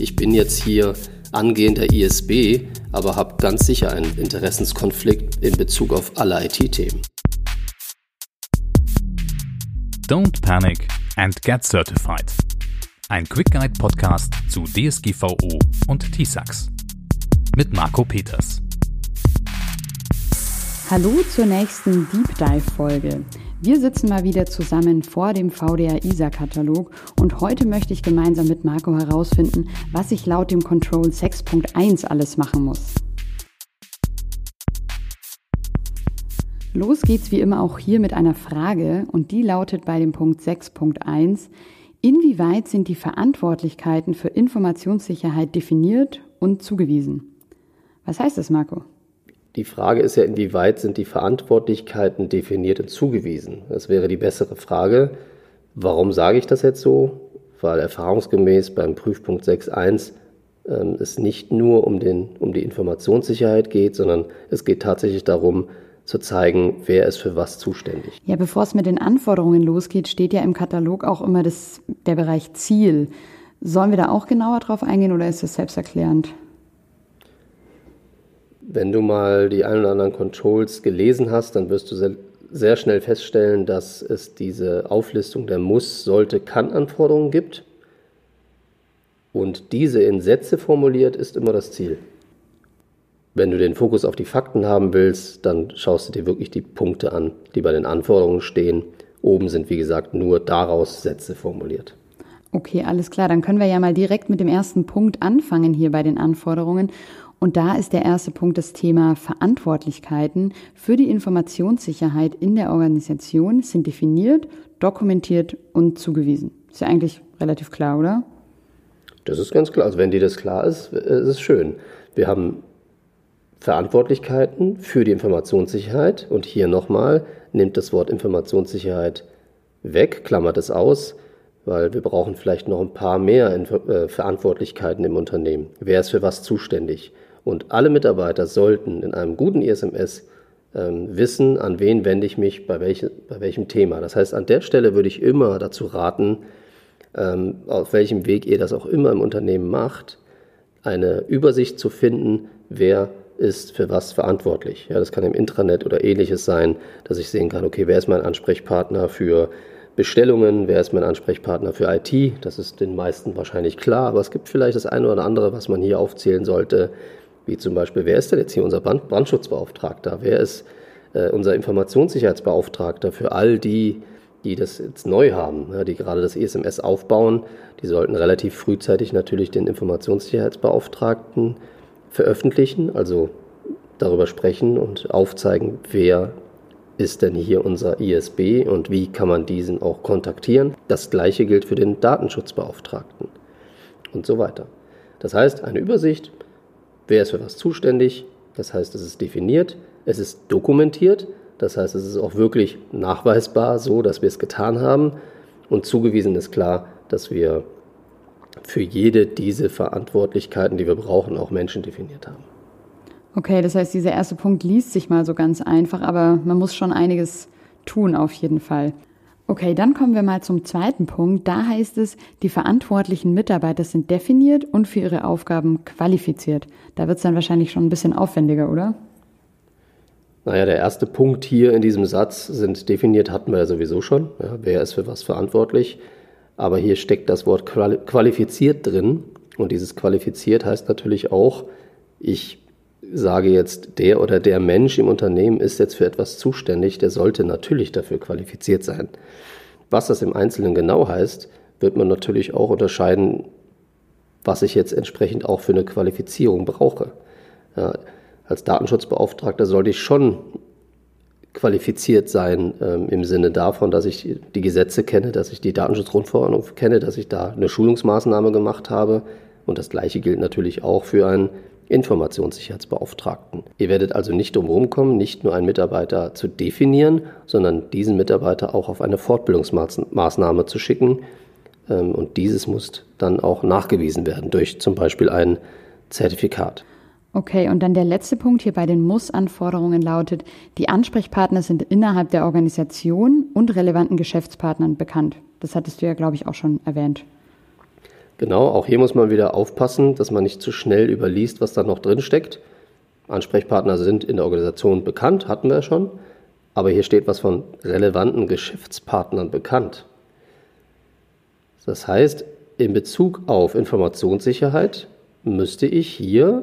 ich bin jetzt hier angehender ISB, aber habe ganz sicher einen Interessenskonflikt in Bezug auf alle IT-Themen. Don't panic and get certified. Ein Quick Guide Podcast zu DSGVO und TISAX mit Marco Peters. Hallo zur nächsten Deep Dive Folge. Wir sitzen mal wieder zusammen vor dem VDA ISA-Katalog und heute möchte ich gemeinsam mit Marco herausfinden, was ich laut dem Control 6.1 alles machen muss. Los geht's wie immer auch hier mit einer Frage und die lautet bei dem Punkt 6.1, inwieweit sind die Verantwortlichkeiten für Informationssicherheit definiert und zugewiesen? Was heißt das, Marco? Die Frage ist ja, inwieweit sind die Verantwortlichkeiten definiert und zugewiesen? Das wäre die bessere Frage. Warum sage ich das jetzt so? Weil erfahrungsgemäß beim Prüfpunkt 6.1 ähm, es nicht nur um, den, um die Informationssicherheit geht, sondern es geht tatsächlich darum, zu zeigen, wer ist für was zuständig. Ja, bevor es mit den Anforderungen losgeht, steht ja im Katalog auch immer das, der Bereich Ziel. Sollen wir da auch genauer drauf eingehen oder ist das selbsterklärend? Wenn du mal die ein oder anderen Controls gelesen hast, dann wirst du sehr, schnell feststellen, dass es diese Auflistung der Muss, sollte, kann Anforderungen gibt. Und diese in Sätze formuliert ist immer das Ziel. Wenn du den Fokus auf die Fakten haben willst, dann schaust du dir wirklich die Punkte an, die bei den Anforderungen stehen. Oben sind, wie gesagt, nur daraus Sätze formuliert. Okay, alles klar. Dann können wir ja mal direkt mit dem ersten Punkt anfangen hier bei den Anforderungen. Und da ist der erste Punkt das Thema Verantwortlichkeiten für die Informationssicherheit in der Organisation sind definiert, dokumentiert und zugewiesen. Ist ja eigentlich relativ klar, oder? Das ist ganz klar. Also wenn dir das klar ist, ist es schön. Wir haben Verantwortlichkeiten für die Informationssicherheit und hier nochmal nimmt das Wort Informationssicherheit weg, klammert es aus, weil wir brauchen vielleicht noch ein paar mehr äh, Verantwortlichkeiten im Unternehmen. Wer ist für was zuständig? Und alle Mitarbeiter sollten in einem guten ISMS ähm, wissen, an wen wende ich mich bei, welche, bei welchem Thema. Das heißt, an der Stelle würde ich immer dazu raten, ähm, auf welchem Weg ihr das auch immer im Unternehmen macht, eine Übersicht zu finden, wer ist für was verantwortlich. Ja, das kann im Intranet oder ähnliches sein, dass ich sehen kann, okay, wer ist mein Ansprechpartner für Bestellungen, wer ist mein Ansprechpartner für IT, das ist den meisten wahrscheinlich klar, aber es gibt vielleicht das eine oder andere, was man hier aufzählen sollte, wie zum Beispiel, wer ist denn jetzt hier unser Brand Brandschutzbeauftragter? Wer ist äh, unser Informationssicherheitsbeauftragter für all die, die das jetzt neu haben, ja, die gerade das ESMS aufbauen? Die sollten relativ frühzeitig natürlich den Informationssicherheitsbeauftragten veröffentlichen, also darüber sprechen und aufzeigen, wer ist denn hier unser ISB und wie kann man diesen auch kontaktieren. Das gleiche gilt für den Datenschutzbeauftragten und so weiter. Das heißt, eine Übersicht Wer ist für was zuständig? Das heißt, es ist definiert, es ist dokumentiert, das heißt, es ist auch wirklich nachweisbar so, dass wir es getan haben. Und zugewiesen ist klar, dass wir für jede diese Verantwortlichkeiten, die wir brauchen, auch Menschen definiert haben. Okay, das heißt, dieser erste Punkt liest sich mal so ganz einfach, aber man muss schon einiges tun auf jeden Fall. Okay, dann kommen wir mal zum zweiten Punkt. Da heißt es, die verantwortlichen Mitarbeiter sind definiert und für ihre Aufgaben qualifiziert. Da wird es dann wahrscheinlich schon ein bisschen aufwendiger, oder? Naja, der erste Punkt hier in diesem Satz sind definiert, hatten wir ja sowieso schon. Ja, wer ist für was verantwortlich? Aber hier steckt das Wort qualifiziert drin. Und dieses qualifiziert heißt natürlich auch, ich sage jetzt, der oder der Mensch im Unternehmen ist jetzt für etwas zuständig, der sollte natürlich dafür qualifiziert sein. Was das im Einzelnen genau heißt, wird man natürlich auch unterscheiden, was ich jetzt entsprechend auch für eine Qualifizierung brauche. Ja, als Datenschutzbeauftragter sollte ich schon qualifiziert sein ähm, im Sinne davon, dass ich die Gesetze kenne, dass ich die Datenschutzgrundverordnung kenne, dass ich da eine Schulungsmaßnahme gemacht habe. Und das Gleiche gilt natürlich auch für einen Informationssicherheitsbeauftragten. Ihr werdet also nicht drum kommen, nicht nur einen Mitarbeiter zu definieren, sondern diesen Mitarbeiter auch auf eine Fortbildungsmaßnahme zu schicken. Ähm, und dieses muss dann auch nachgewiesen werden durch zum Beispiel ein Zertifikat. Okay, und dann der letzte Punkt hier bei den Muss-Anforderungen lautet, die Ansprechpartner sind innerhalb der Organisation und relevanten Geschäftspartnern bekannt. Das hattest du ja, glaube ich, auch schon erwähnt. Genau, auch hier muss man wieder aufpassen, dass man nicht zu schnell überliest, was da noch drin steckt. Ansprechpartner sind in der Organisation bekannt, hatten wir schon, aber hier steht was von relevanten Geschäftspartnern bekannt. Das heißt, in Bezug auf Informationssicherheit müsste ich hier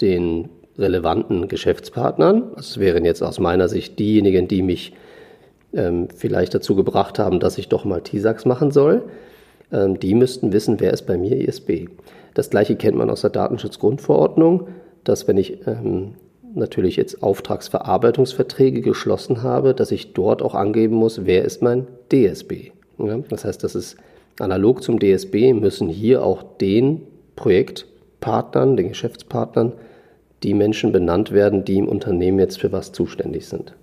den relevanten Geschäftspartnern, das wären jetzt aus meiner Sicht diejenigen, die mich ähm, vielleicht dazu gebracht haben, dass ich doch mal TISAX machen soll, die müssten wissen, wer ist bei mir ISB. Das gleiche kennt man aus der Datenschutzgrundverordnung, dass wenn ich ähm, natürlich jetzt Auftragsverarbeitungsverträge geschlossen habe, dass ich dort auch angeben muss, wer ist mein DSB. Ja, das heißt, das ist analog zum DSB, müssen hier auch den Projektpartnern, den Geschäftspartnern, die Menschen benannt werden, die im Unternehmen jetzt für was zuständig sind.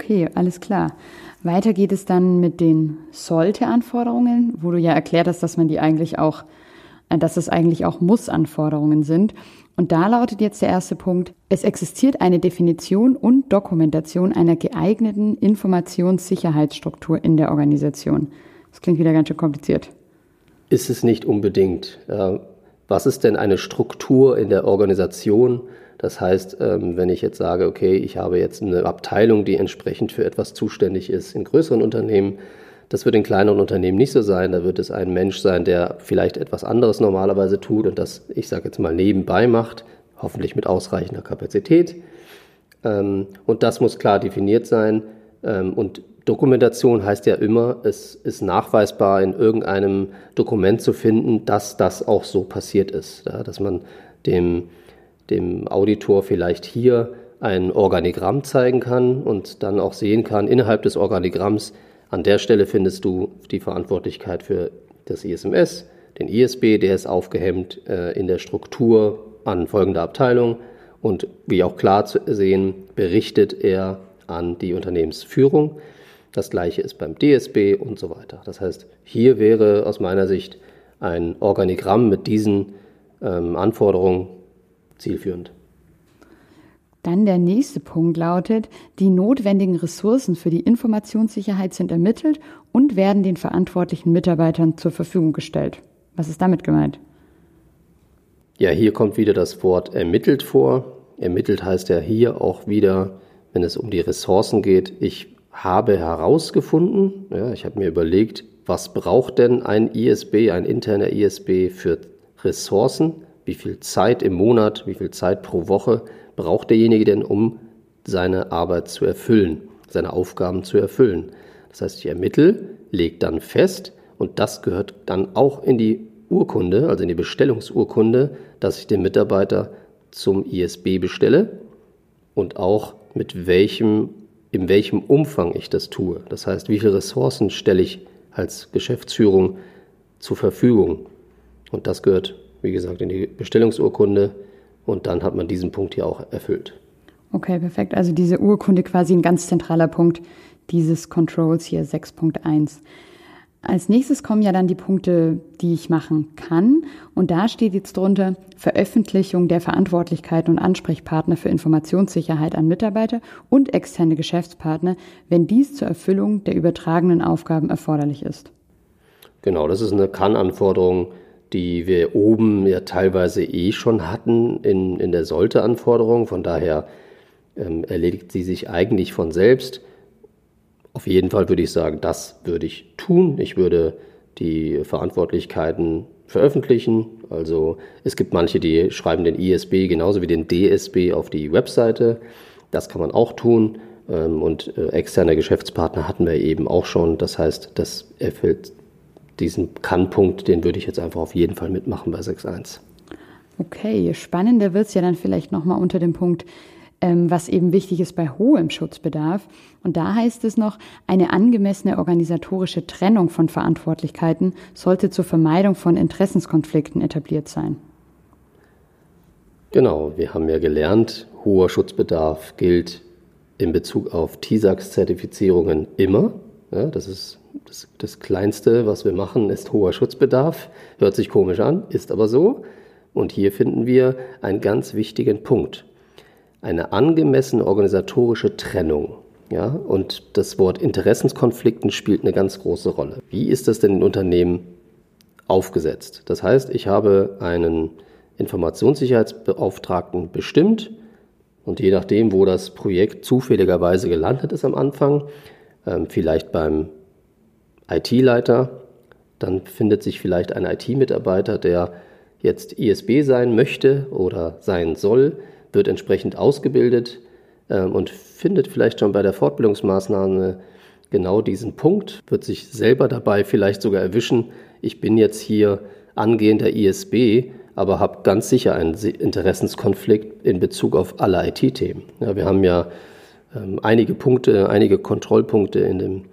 Okay, alles klar. Weiter geht es dann mit den Sollte-Anforderungen, wo du ja erklärt hast, dass man die eigentlich auch, äh, dass es eigentlich auch Muss-Anforderungen sind. Und da lautet jetzt der erste Punkt, es existiert eine Definition und Dokumentation einer geeigneten Informationssicherheitsstruktur in der Organisation. Das klingt wieder ganz schön kompliziert. Ist es nicht unbedingt. Was ist denn eine Struktur in der Organisation? Das heißt, ähm, wenn ich jetzt sage, okay, ich habe jetzt eine Abteilung, die entsprechend für etwas zuständig ist in größeren Unternehmen, das wird in kleineren Unternehmen nicht so sein. Da wird es ein Mensch sein, der vielleicht etwas anderes normalerweise tut und das, ich sage jetzt mal, nebenbei macht, hoffentlich mit ausreichender Kapazität. Ähm, und das muss klar definiert sein. Ähm, und Dokumentation heißt ja immer, es ist nachweisbar in irgendeinem Dokument zu finden, dass das auch so passiert ist. dass man dem dem Auditor vielleicht hier ein Organigramm zeigen kann und dann auch sehen kann, innerhalb des Organigramms, an der Stelle findest du die Verantwortlichkeit für das ISMS, den ISB, der ist aufgehemmt äh, in der Struktur an folgender Abteilung und wie auch klar zu sehen, berichtet er an die Unternehmensführung. Das gleiche ist beim DSB und so weiter. Das heißt, hier wäre aus meiner Sicht ein Organigramm mit diesen ähm, Anforderungen zielführend. Dann der nächste Punkt lautet, die notwendigen Ressourcen für die Informationssicherheit sind ermittelt und werden den verantwortlichen Mitarbeitern zur Verfügung gestellt. Was ist damit gemeint? Ja, hier kommt wieder das Wort ermittelt vor. Ermittelt heißt ja hier auch wieder, wenn es um die Ressourcen geht, ich habe herausgefunden, ja, ich habe mir überlegt, was braucht denn ein ISB, ein interner ISB für Ressourcen? Wie viel Zeit im Monat, wie viel Zeit pro Woche braucht derjenige denn, um seine Arbeit zu erfüllen, seine Aufgaben zu erfüllen. Das heißt, ich ermittle, lege dann fest und das gehört dann auch in die Urkunde, also in die Bestellungsurkunde, dass ich den Mitarbeiter zum ISB bestelle und auch mit welchem, in welchem Umfang ich das tue. Das heißt, wie viele Ressourcen stelle ich als Geschäftsführung zur Verfügung. Und das gehört wie gesagt, in die Bestellungsurkunde und dann hat man diesen Punkt hier auch erfüllt. Okay, perfekt. Also diese Urkunde quasi ein ganz zentraler Punkt dieses Controls hier 6.1. Als nächstes kommen ja dann die Punkte, die ich machen kann. Und da steht jetzt drunter Veröffentlichung der Verantwortlichkeiten und Ansprechpartner für Informationssicherheit an Mitarbeiter und externe Geschäftspartner, wenn dies zur Erfüllung der übertragenen Aufgaben erforderlich ist. Genau, das ist eine Kann-Anforderung die wir oben ja teilweise eh schon hatten in, in der Sollte-Anforderung. Von daher ähm, erledigt sie sich eigentlich von selbst. Auf jeden Fall würde ich sagen, das würde ich tun. Ich würde die Verantwortlichkeiten veröffentlichen. Also es gibt manche, die schreiben den ISB genauso wie den DSB auf die Webseite. Das kann man auch tun. Ähm, und äh, externe Geschäftspartner hatten wir eben auch schon. Das heißt, das erfüllt diesen Kannpunkt, den würde ich jetzt einfach auf jeden Fall mitmachen bei 6.1. Okay, spannender wird es ja dann vielleicht nochmal unter dem Punkt, ähm, was eben wichtig ist bei hohem Schutzbedarf. Und da heißt es noch, eine angemessene organisatorische Trennung von Verantwortlichkeiten sollte zur Vermeidung von Interessenskonflikten etabliert sein. Genau, wir haben ja gelernt, hoher Schutzbedarf gilt in Bezug auf TISAX-Zertifizierungen immer. Ja, das ist das, das Kleinste, was wir machen, ist hoher Schutzbedarf. Hört sich komisch an, ist aber so. Und hier finden wir einen ganz wichtigen Punkt. Eine angemessene organisatorische Trennung. Ja, und das Wort Interessenskonflikten spielt eine ganz große Rolle. Wie ist das denn in Unternehmen aufgesetzt. Das heißt, ich habe einen Informationssicherheitsbeauftragten bestimmt und je nachdem, wo das Projekt zufälligerweise gelandet ist am Anfang, ähm, vielleicht beim IT-Leiter, dann findet sich vielleicht ein IT-Mitarbeiter, der jetzt ISB sein möchte oder sein soll, wird entsprechend ausgebildet ähm, und findet vielleicht schon bei der Fortbildungsmaßnahme genau diesen Punkt, wird sich selber dabei vielleicht sogar erwischen, ich bin jetzt hier angehender ISB, aber habe ganz sicher einen Interessenskonflikt in Bezug auf alle IT-Themen. Ja, wir haben ja ähm, einige Punkte, einige Kontrollpunkte in dem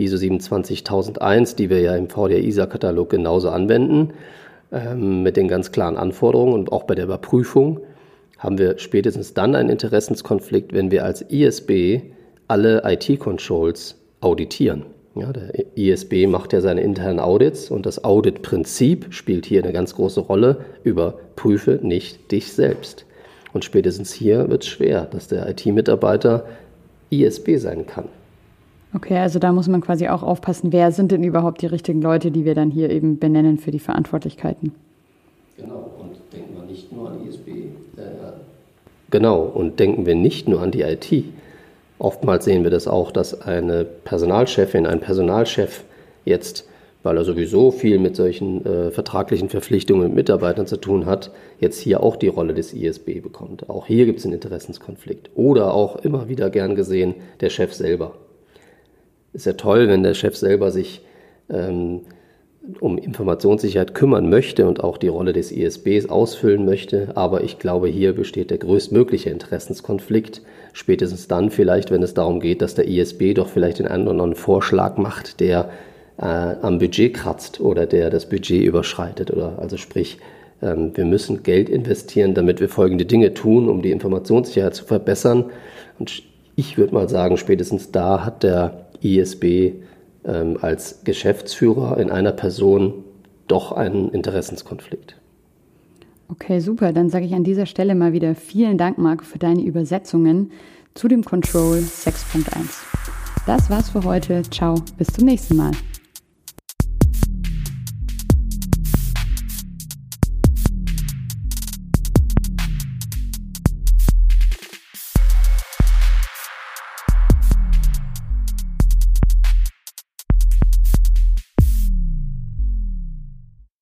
ISO 27001, die wir ja im VDR-ISA-Katalog genauso anwenden, ähm, mit den ganz klaren Anforderungen und auch bei der Überprüfung haben wir spätestens dann einen Interessenskonflikt, wenn wir als ISB alle IT-Controls auditieren. Ja, der ISB macht ja seine internen Audits und das Audit-Prinzip spielt hier eine ganz große Rolle. Überprüfe nicht dich selbst. Und spätestens hier wird es schwer, dass der IT-Mitarbeiter ISB sein kann. Okay, also da muss man quasi auch aufpassen, wer sind denn überhaupt die richtigen Leute, die wir dann hier eben benennen für die Verantwortlichkeiten. Genau, und denken wir nicht nur an ISB. Äh, genau, und denken wir nicht nur an die IT. Oftmals sehen wir das auch, dass eine Personalchefin, ein Personalchef jetzt, weil er sowieso viel mit solchen äh, vertraglichen Verpflichtungen mit Mitarbeitern zu tun hat, jetzt hier auch die Rolle des ISB bekommt. Auch hier gibt es einen Interessenskonflikt. Oder auch immer wieder gern gesehen der Chef selber ist ja toll, wenn der Chef selber sich ähm, um Informationssicherheit kümmern möchte und auch die Rolle des ISBs ausfüllen möchte. Aber ich glaube, hier besteht der größtmögliche Interessenskonflikt. Spätestens dann vielleicht, wenn es darum geht, dass der ISB doch vielleicht den einen oder anderen Vorschlag macht, der äh, am Budget kratzt oder der das Budget überschreitet. Oder also sprich, ähm, wir müssen Geld investieren, damit wir folgende Dinge tun, um die Informationssicherheit zu verbessern. Und ich würde mal sagen, spätestens da hat der ISB ähm, als Geschäftsführer in einer Person doch einen Interessenskonflikt. Okay, super. Dann sage ich an dieser Stelle mal wieder vielen Dank, Marco, für deine Übersetzungen zu dem Control 6.1. Das war's für heute. Ciao, bis zum nächsten Mal.